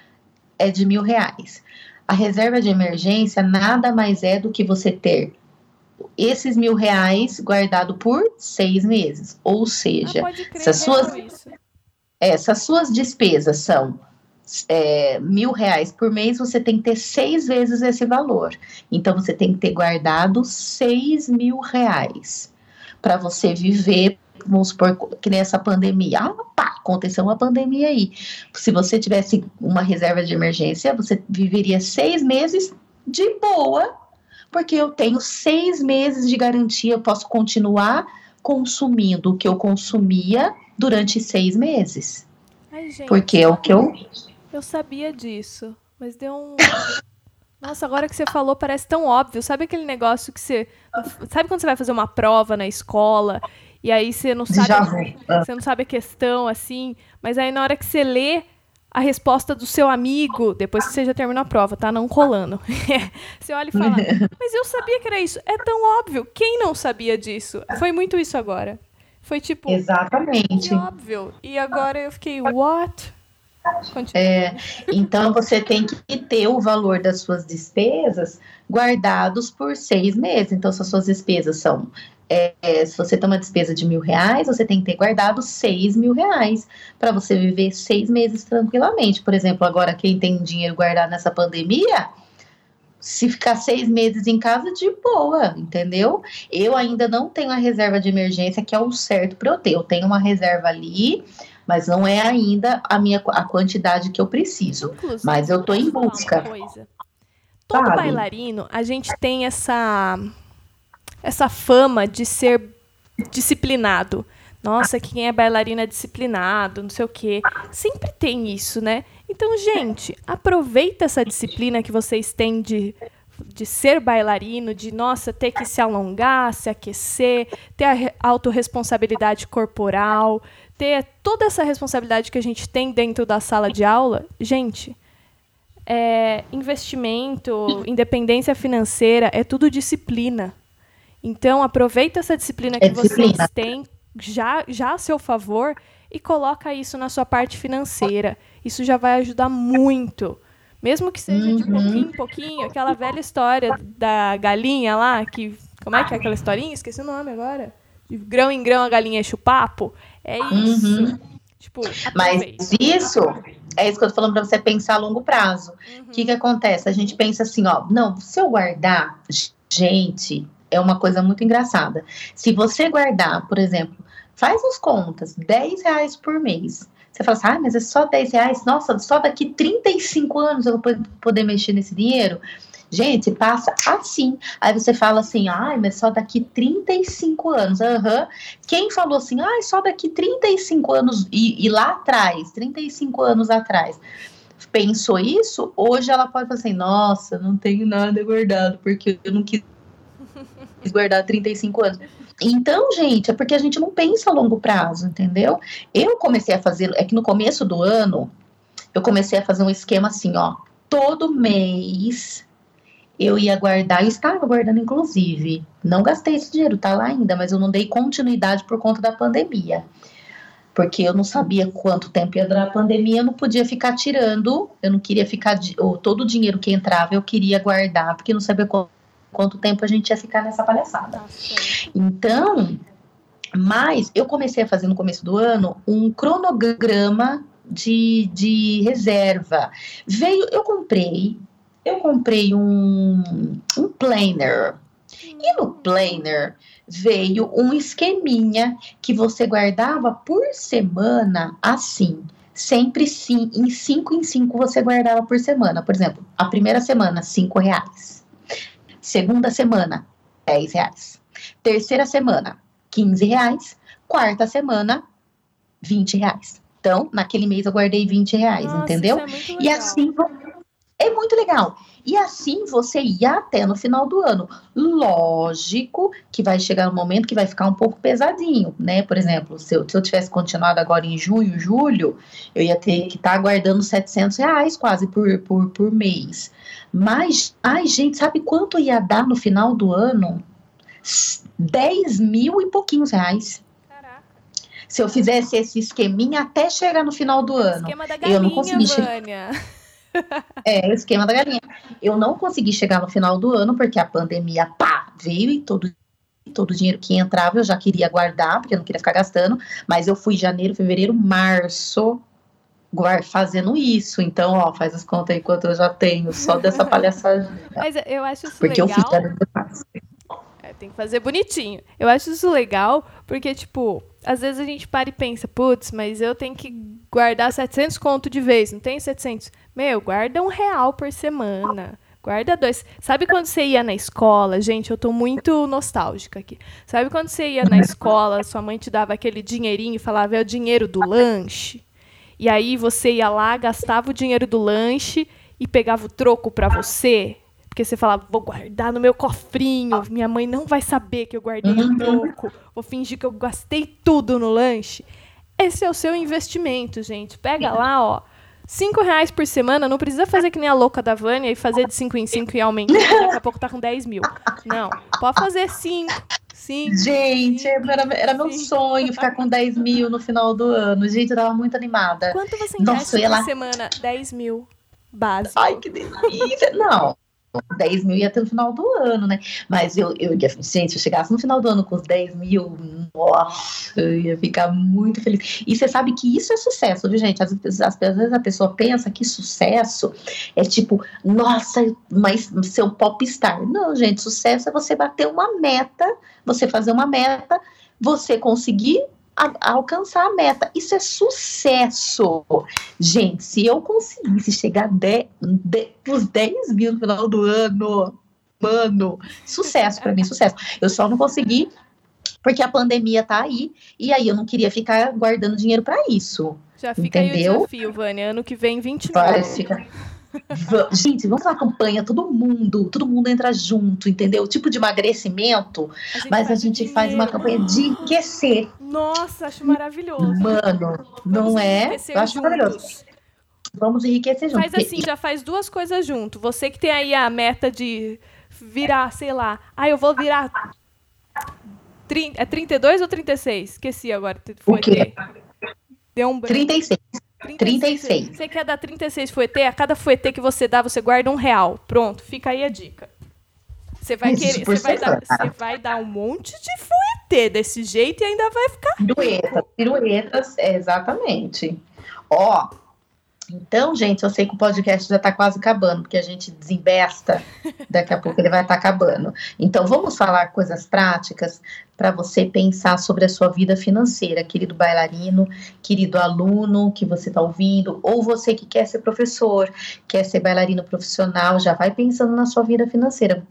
é de mil reais. A reserva de emergência nada mais é do que você ter esses mil reais guardado por seis meses. Ou seja, se, as suas, é, se as suas despesas são é, mil reais por mês, você tem que ter seis vezes esse valor. Então, você tem que ter guardado seis mil reais para você viver vamos supor que nessa pandemia, ah, pá, aconteceu uma pandemia aí. Se você tivesse uma reserva de emergência, você viveria seis meses de boa, porque eu tenho seis meses de garantia, eu posso continuar consumindo o que eu consumia durante seis meses. Ai, gente, porque é o que eu. Eu sabia disso, mas deu um. Nossa, agora que você falou parece tão óbvio. Sabe aquele negócio que você. Sabe quando você vai fazer uma prova na escola e aí você não sabe, você não sabe a questão assim, mas aí na hora que você lê a resposta do seu amigo, depois que você já terminou a prova, tá? Não colando. você olha e fala, mas eu sabia que era isso. É tão óbvio. Quem não sabia disso? Foi muito isso agora. Foi tipo. Exatamente. Óbvio. E agora eu fiquei, what? É, então você tem que ter o valor das suas despesas guardados por seis meses. Então, se as suas despesas são é, se você tem uma despesa de mil reais, você tem que ter guardado seis mil reais para você viver seis meses tranquilamente. Por exemplo, agora quem tem dinheiro guardado nessa pandemia, se ficar seis meses em casa, de boa, entendeu? Eu ainda não tenho a reserva de emergência, que é o certo para eu ter. Eu tenho uma reserva ali, mas não é ainda a minha a quantidade que eu preciso. Inclusive, mas eu tô em busca. Todo bailarino, a gente tem essa essa fama de ser disciplinado. Nossa, quem é bailarina é disciplinado, não sei o quê. Sempre tem isso, né? Então, gente, aproveita essa disciplina que vocês têm de, de ser bailarino, de, nossa, ter que se alongar, se aquecer, ter a autorresponsabilidade corporal, ter toda essa responsabilidade que a gente tem dentro da sala de aula. Gente, é, investimento, independência financeira, é tudo disciplina. Então, aproveita essa disciplina que é disciplina. vocês têm já, já a seu favor e coloca isso na sua parte financeira. Isso já vai ajudar muito. Mesmo que seja uhum. de pouquinho em pouquinho, aquela velha história da galinha lá, que. Como é que é aquela historinha? Esqueci o nome agora. De grão em grão a galinha enche o papo. É isso. Uhum. Tipo, Mas isso é isso que eu tô falando para você pensar a longo prazo. O uhum. que, que acontece? A gente pensa assim, ó, não, se eu guardar, gente, é uma coisa muito engraçada. Se você guardar, por exemplo, faz as contas, 10 reais por mês. Você fala assim, ah, mas é só 10 reais? Nossa, só daqui 35 anos eu vou poder mexer nesse dinheiro? Gente, passa assim. Aí você fala assim, ai, mas só daqui 35 anos. Uhum. Quem falou assim, ai, só daqui 35 anos, e, e lá atrás, 35 anos atrás, pensou isso, hoje ela pode falar assim, nossa, não tenho nada guardado, porque eu não quis guardar 35 anos. Então, gente, é porque a gente não pensa a longo prazo, entendeu? Eu comecei a fazer, é que no começo do ano, eu comecei a fazer um esquema assim, ó, todo mês eu ia guardar, eu estava guardando inclusive, não gastei esse dinheiro, tá lá ainda, mas eu não dei continuidade por conta da pandemia. Porque eu não sabia quanto tempo ia durar a pandemia, eu não podia ficar tirando, eu não queria ficar, ou todo o dinheiro que entrava eu queria guardar, porque eu não sabia quanto quanto tempo a gente ia ficar nessa palhaçada. Nossa. Então, mas eu comecei a fazer no começo do ano um cronograma de, de reserva. Veio, eu comprei, eu comprei um, um planner. E no planner veio um esqueminha que você guardava por semana assim. Sempre sim, em cinco em cinco você guardava por semana. Por exemplo, a primeira semana, cinco reais. Segunda semana, 10 reais. Terceira semana, 15 reais. Quarta semana, 20 reais. Então, naquele mês eu guardei 20 reais, Nossa, entendeu? É e assim é muito legal. E assim você ia até no final do ano. Lógico que vai chegar um momento que vai ficar um pouco pesadinho, né? Por exemplo, se eu, se eu tivesse continuado agora em junho, julho, eu ia ter que estar tá guardando 700 reais quase por, por, por mês. Mas, ai, gente, sabe quanto ia dar no final do ano? 10 mil e pouquinhos reais. Caraca. Se eu fizesse esse esqueminha até chegar no final do ano. Esquema da galinha, eu não consegui chegar. É, o esquema da galinha. Eu não consegui chegar no final do ano, porque a pandemia, pá, veio e todo, todo o dinheiro que entrava eu já queria guardar, porque eu não queria ficar gastando. Mas eu fui janeiro, fevereiro, março, fazendo isso. Então, ó, faz as contas aí quanto eu já tenho, só dessa palhaçada. Mas eu acho isso porque legal. Porque eu fiz é, tem que fazer bonitinho. Eu acho isso legal, porque, tipo, às vezes a gente para e pensa, putz, mas eu tenho que guardar 700 conto de vez, não tem 700? Meu, guarda um real por semana. Guarda dois. Sabe quando você ia na escola? Gente, eu tô muito nostálgica aqui. Sabe quando você ia na escola, sua mãe te dava aquele dinheirinho e falava, é o dinheiro do lanche? E aí você ia lá, gastava o dinheiro do lanche e pegava o troco para você. Porque você falava, vou guardar no meu cofrinho, minha mãe não vai saber que eu guardei o uhum. troco, vou fingir que eu gastei tudo no lanche. Esse é o seu investimento, gente. Pega lá, ó, 5 reais por semana, não precisa fazer que nem a louca da Vânia e fazer de 5 em 5 e aumentar, daqui a pouco tá com 10 mil. Não, pode fazer 5, Sim. Gente, cinco, era, era meu sonho ficar com 10 mil no final do ano. Gente, eu tava muito animada. Quanto você investe por lá... semana? 10 mil. Básico. Ai, que delícia. Não, 10 mil ia ter no final do ano, né? Mas eu, eu gente, se eu chegasse no final do ano com os 10 mil, nossa, eu ia ficar muito feliz. E você sabe que isso é sucesso, viu, gente? Às, vezes, às vezes a pessoa pensa que sucesso é tipo, nossa, mas seu popstar. Não, gente, sucesso é você bater uma meta, você fazer uma meta, você conseguir a, alcançar a meta. Isso é sucesso. Gente, se eu conseguisse chegar de, de, os 10 mil no final do ano, mano, sucesso para mim, sucesso. Eu só não consegui porque a pandemia tá aí e aí eu não queria ficar guardando dinheiro para isso. Já fica entendeu? aí o desafio, Vânia. Ano que vem, 20 mil. Vai, fica... Gente, vamos fazer campanha, todo mundo, todo mundo entra junto, entendeu? Tipo de emagrecimento, a mas a gente dinheiro. faz uma campanha de enriquecer. Nossa, acho maravilhoso. Mano, não é? Eu acho juntos. maravilhoso. Vamos enriquecer juntos. Faz assim, já faz duas coisas junto. Você que tem aí a meta de virar, sei lá, ah, eu vou virar. É 32 ou 36? Esqueci agora. Foi o quê? Deu um branco. 36. 36. Você quer dar 36 fuetê? A cada fuetê que você dá, você guarda um real. Pronto, fica aí a dica. Você vai querer, você vai, dar, você vai dar um monte de fuetê desse jeito e ainda vai ficar. Piruetas, piruetas, exatamente. Ó, então, gente, eu sei que o podcast já está quase acabando, porque a gente desembesta, daqui a pouco ele vai estar tá acabando. Então, vamos falar coisas práticas para você pensar sobre a sua vida financeira, querido bailarino, querido aluno que você está ouvindo, ou você que quer ser professor, quer ser bailarino profissional, já vai pensando na sua vida financeira.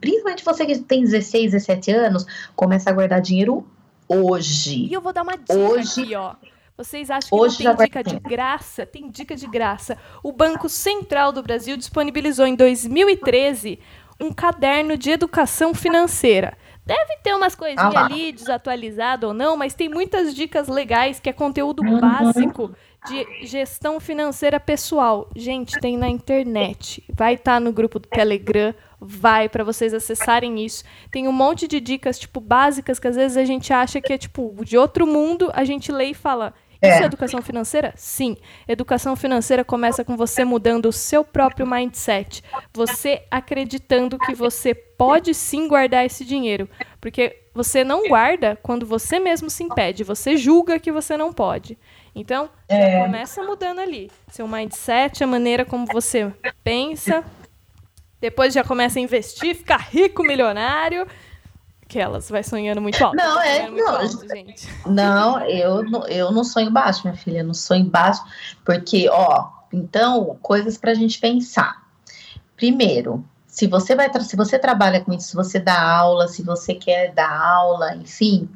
Principalmente você que tem 16, 17 anos, começa a guardar dinheiro hoje. E eu vou dar uma dica hoje, aqui, ó vocês acham que Hoje não tem dica de graça? Tem dica de graça. O Banco Central do Brasil disponibilizou em 2013 um caderno de educação financeira. Deve ter umas coisinhas ah, ali desatualizado ou não, mas tem muitas dicas legais que é conteúdo uhum. básico de gestão financeira pessoal. Gente, tem na internet. Vai estar tá no grupo do Telegram, vai para vocês acessarem isso. Tem um monte de dicas tipo básicas que às vezes a gente acha que é tipo de outro mundo, a gente lê e fala: isso é. é educação financeira? Sim. Educação financeira começa com você mudando o seu próprio mindset. Você acreditando que você pode sim guardar esse dinheiro. Porque você não guarda quando você mesmo se impede. Você julga que você não pode. Então, é. começa mudando ali. Seu mindset, a maneira como você pensa. Depois já começa a investir, ficar rico, milionário. Aquelas, vai sonhando muito alto. Não, é. Não, alto, gente. não eu, eu não sonho baixo, minha filha. Eu não sonho baixo, porque, ó, então, coisas pra gente pensar. Primeiro, se você vai se você trabalha com isso, se você dá aula, se você quer dar aula, enfim,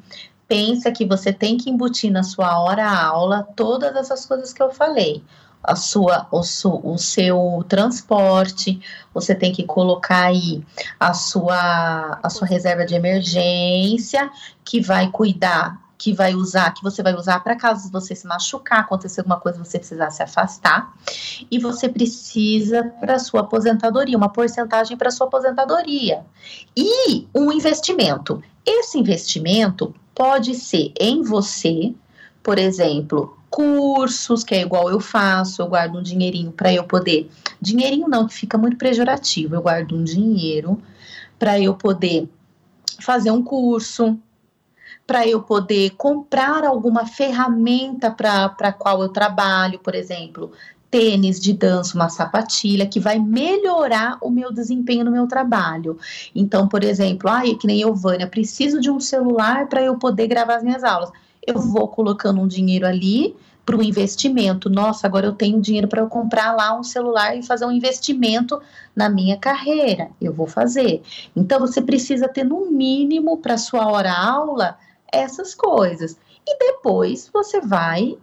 pensa que você tem que embutir na sua hora aula todas essas coisas que eu falei a sua, o, su, o seu transporte, você tem que colocar aí a sua, a sua reserva de emergência, que vai cuidar, que vai usar, que você vai usar para caso você se machucar, acontecer alguma coisa, você precisar se afastar. E você precisa para sua aposentadoria, uma porcentagem para sua aposentadoria. E um investimento. Esse investimento pode ser em você, por exemplo, cursos, que é igual eu faço, eu guardo um dinheirinho para eu poder. Dinheirinho não, que fica muito pejorativo. Eu guardo um dinheiro para eu poder fazer um curso, para eu poder comprar alguma ferramenta para a qual eu trabalho, por exemplo, tênis de dança, uma sapatilha que vai melhorar o meu desempenho no meu trabalho. Então, por exemplo, ah, que nem eu, Vânia, preciso de um celular para eu poder gravar as minhas aulas eu vou colocando um dinheiro ali para o investimento. Nossa, agora eu tenho dinheiro para eu comprar lá um celular e fazer um investimento na minha carreira. Eu vou fazer. Então você precisa ter no mínimo para sua hora aula essas coisas. E depois você vai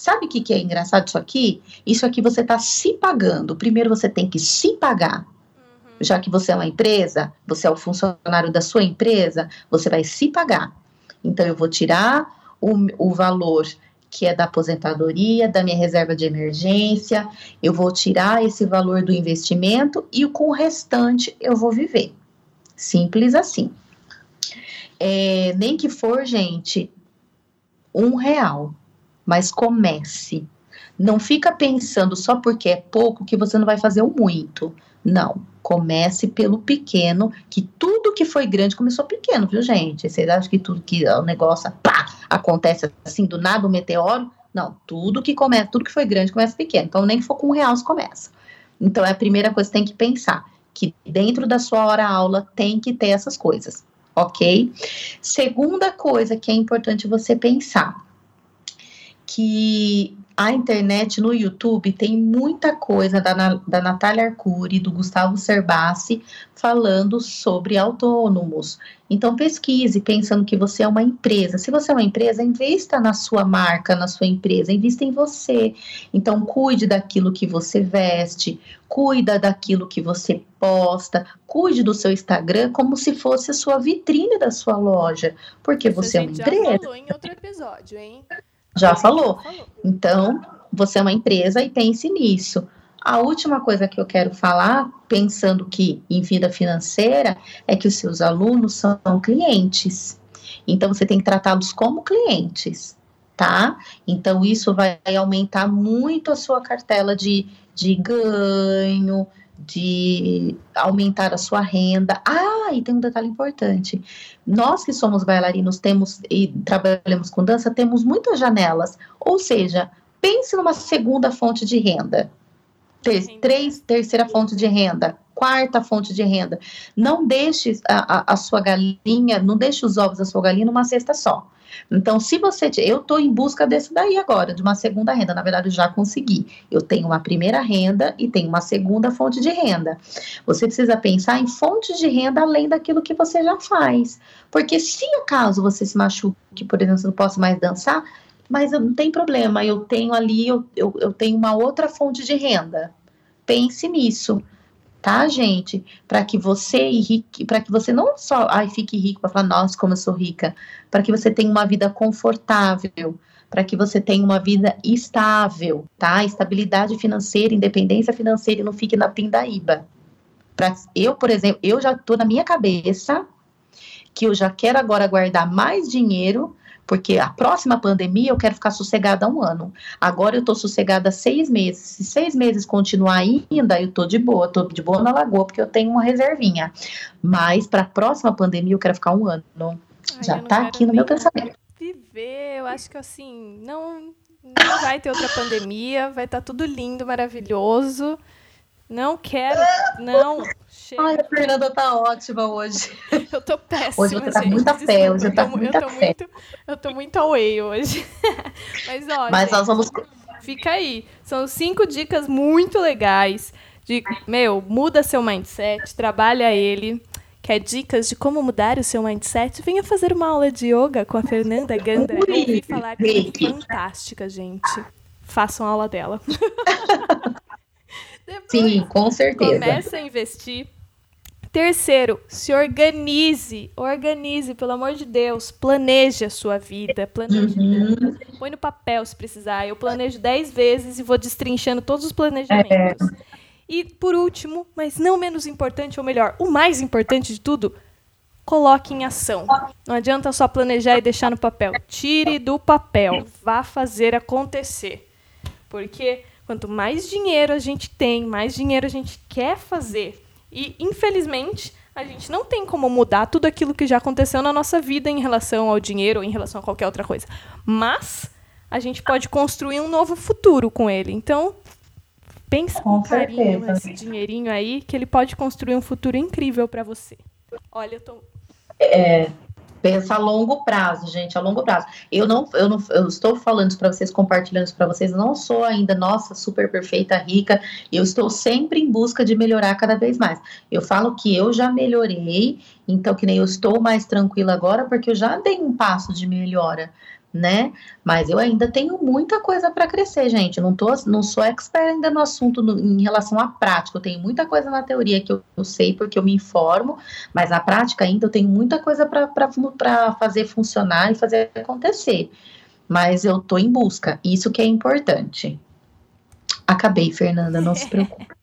Sabe o que, que é engraçado isso aqui? Isso aqui você está se pagando. Primeiro você tem que se pagar. Uhum. Já que você é uma empresa, você é o funcionário da sua empresa, você vai se pagar. Então eu vou tirar o, o valor que é da aposentadoria, da minha reserva de emergência, eu vou tirar esse valor do investimento e com o restante eu vou viver. Simples assim. É, nem que for, gente, um real, mas comece. Não fica pensando só porque é pouco que você não vai fazer o muito. Não. Comece pelo pequeno, que tudo que foi grande começou pequeno, viu, gente? Vocês acham que tudo que o negócio pá, acontece assim do nada, um meteoro? Não, tudo que começa, tudo que foi grande começa pequeno. Então, nem que for com um real, começa. Então, é a primeira coisa que tem que pensar, que dentro da sua hora aula tem que ter essas coisas, ok? Segunda coisa que é importante você pensar, que a internet no YouTube tem muita coisa da, da Natália Arcuri, do Gustavo Cerbasi, falando sobre autônomos. Então pesquise, pensando que você é uma empresa. Se você é uma empresa, invista na sua marca, na sua empresa, invista em você. Então cuide daquilo que você veste, cuida daquilo que você posta, cuide do seu Instagram como se fosse a sua vitrine da sua loja, porque Isso você é uma empresa. Já falou em outro episódio, hein? Já falou. Então, você é uma empresa e pense nisso. A última coisa que eu quero falar, pensando que em vida financeira, é que os seus alunos são clientes. Então, você tem que tratá-los como clientes, tá? Então, isso vai aumentar muito a sua cartela de, de ganho, de aumentar a sua renda. Ah, e tem um detalhe importante. Nós que somos bailarinos temos e trabalhamos com dança, temos muitas janelas. Ou seja, pense numa segunda fonte de renda. Ter, três, terceira fonte de renda, quarta fonte de renda. Não deixe a, a, a sua galinha, não deixe os ovos da sua galinha numa cesta só. Então, se você. Eu estou em busca desse daí agora, de uma segunda renda. Na verdade, eu já consegui. Eu tenho uma primeira renda e tenho uma segunda fonte de renda. Você precisa pensar em fontes de renda além daquilo que você já faz. Porque se acaso você se machuque, por exemplo, não posso mais dançar, mas não tem problema, eu tenho ali, eu, eu, eu tenho uma outra fonte de renda. Pense nisso tá, gente? Para que você para que você não só ai, fique rico para falar, nossa, como eu sou rica, para que você tenha uma vida confortável, para que você tenha uma vida estável, tá? Estabilidade financeira, independência financeira e não fique na pindaíba. Pra, eu, por exemplo, eu já tô na minha cabeça que eu já quero agora guardar mais dinheiro porque a próxima pandemia eu quero ficar sossegada um ano. Agora eu estou sossegada seis meses. Se seis meses continuar ainda, eu estou de boa, estou de boa na lagoa, porque eu tenho uma reservinha. Mas para a próxima pandemia eu quero ficar um ano. Ai, Já está aqui no meu pensamento. Viver, eu acho que assim, não, não vai ter outra pandemia, vai estar tá tudo lindo, maravilhoso. Não quero, não. Chega. Ai, a Fernanda tá ótima hoje. Eu tô péssima. Hoje você tá muito a fé, hoje eu tô, muita eu tô fé. Muito, eu tô muito away hoje. Mas olha. Mas nós vamos. Fica aí. São cinco dicas muito legais. De, meu, muda seu mindset, trabalha ele. Quer dicas de como mudar o seu mindset? Venha fazer uma aula de yoga com a Fernanda Gandra. Eu ouvi falar que é fantástica, gente. Façam aula dela. Depois, Sim, com certeza. Comece a investir. Terceiro, se organize. Organize, pelo amor de Deus. Planeje a sua vida. Planeje. Uhum. Põe no papel se precisar. Eu planejo dez vezes e vou destrinchando todos os planejamentos. É. E por último, mas não menos importante, ou melhor, o mais importante de tudo, coloque em ação. Não adianta só planejar e deixar no papel. Tire do papel. Vá fazer acontecer. Porque Quanto mais dinheiro a gente tem, mais dinheiro a gente quer fazer. E, infelizmente, a gente não tem como mudar tudo aquilo que já aconteceu na nossa vida em relação ao dinheiro ou em relação a qualquer outra coisa. Mas a gente pode construir um novo futuro com ele. Então, pensa com, com carinho nesse dinheirinho aí, que ele pode construir um futuro incrível para você. Olha, eu tô. É, Pensa a longo prazo, gente, a longo prazo. Eu não, eu não, eu estou falando isso para vocês, compartilhando isso para vocês. não sou ainda, nossa, super perfeita, rica. Eu estou sempre em busca de melhorar cada vez mais. Eu falo que eu já melhorei, então que nem eu estou mais tranquila agora, porque eu já dei um passo de melhora né? Mas eu ainda tenho muita coisa para crescer, gente. Não, tô, não sou expert ainda no assunto no, em relação à prática. Eu tenho muita coisa na teoria que eu, eu sei porque eu me informo, mas na prática ainda eu tenho muita coisa para fazer funcionar e fazer acontecer. mas eu tô em busca. Isso que é importante. Acabei, Fernanda, não se preocupe.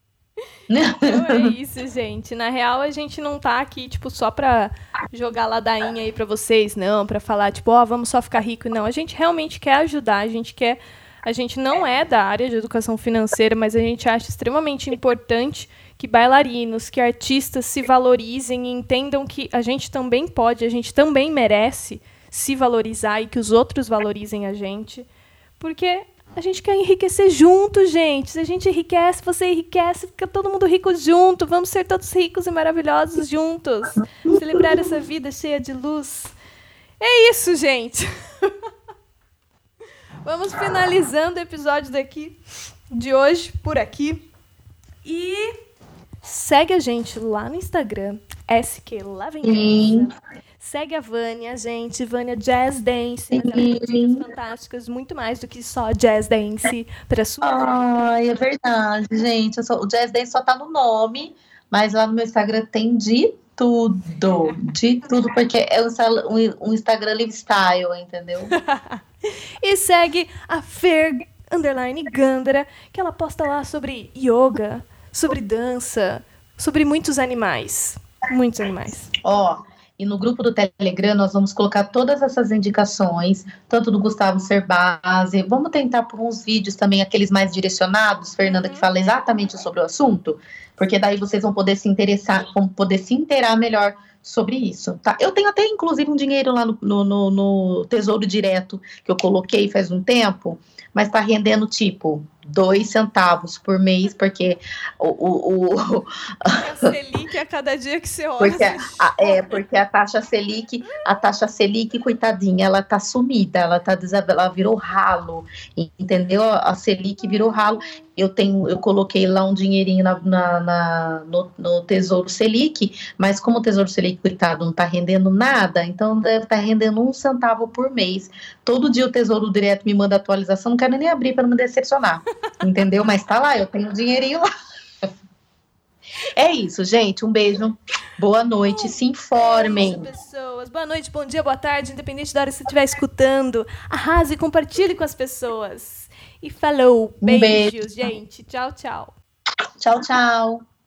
Então é isso, gente. Na real, a gente não tá aqui, tipo, só pra jogar ladainha aí pra vocês, não, pra falar, tipo, ó, oh, vamos só ficar rico. Não, a gente realmente quer ajudar, a gente quer. A gente não é da área de educação financeira, mas a gente acha extremamente importante que bailarinos, que artistas se valorizem e entendam que a gente também pode, a gente também merece se valorizar e que os outros valorizem a gente. Porque a gente quer enriquecer junto, gente. Se a gente enriquece, você enriquece, fica todo mundo rico junto. Vamos ser todos ricos e maravilhosos juntos. Celebrar essa vida cheia de luz. É isso, gente. Vamos finalizando o episódio daqui de hoje por aqui. E segue a gente lá no Instagram, SQ Segue a Vânia, gente. Vânia Jazz Dance. Sim. fantásticas, muito mais do que só Jazz Dance para sua. Ai, é verdade, gente. Só, o Jazz Dance só tá no nome, mas lá no meu Instagram tem de tudo. De tudo, porque é um, um Instagram lifestyle, entendeu? e segue a Fer Underline Gandara, que ela posta lá sobre yoga, sobre dança, sobre muitos animais. Muitos animais. Ó, oh, e no grupo do Telegram nós vamos colocar todas essas indicações, tanto do Gustavo Cerbasi, vamos tentar por uns vídeos também, aqueles mais direcionados, Fernanda, que uhum. fala exatamente sobre o assunto, porque daí vocês vão poder se interessar, vão poder se inteirar melhor sobre isso, tá? Eu tenho até, inclusive, um dinheiro lá no, no, no Tesouro Direto que eu coloquei faz um tempo, mas tá rendendo, tipo, dois centavos por mês, porque o. o, o a Selic a cada dia que você olha. Porque a, é, porque a taxa Selic, a taxa Selic, coitadinha, ela tá sumida, ela tá ela virou ralo, entendeu? A Selic virou ralo. Eu tenho, eu coloquei lá um dinheirinho na, na, na no, no, Tesouro Selic, mas como o Tesouro Selic, coitado, não tá rendendo nada, então deve estar tá rendendo um centavo por mês. Todo dia o Tesouro Direto me manda atualização, não quero nem abrir para não me decepcionar. Entendeu? Mas tá lá, eu tenho um dinheirinho lá. É isso, gente. Um beijo. Boa noite. Se informem. É isso, pessoas. Boa noite, bom dia, boa tarde, independente da hora que você estiver escutando. Arrase e compartilhe com as pessoas. E falou. Um Beijos, beijo. gente. Tchau, tchau. Tchau, tchau.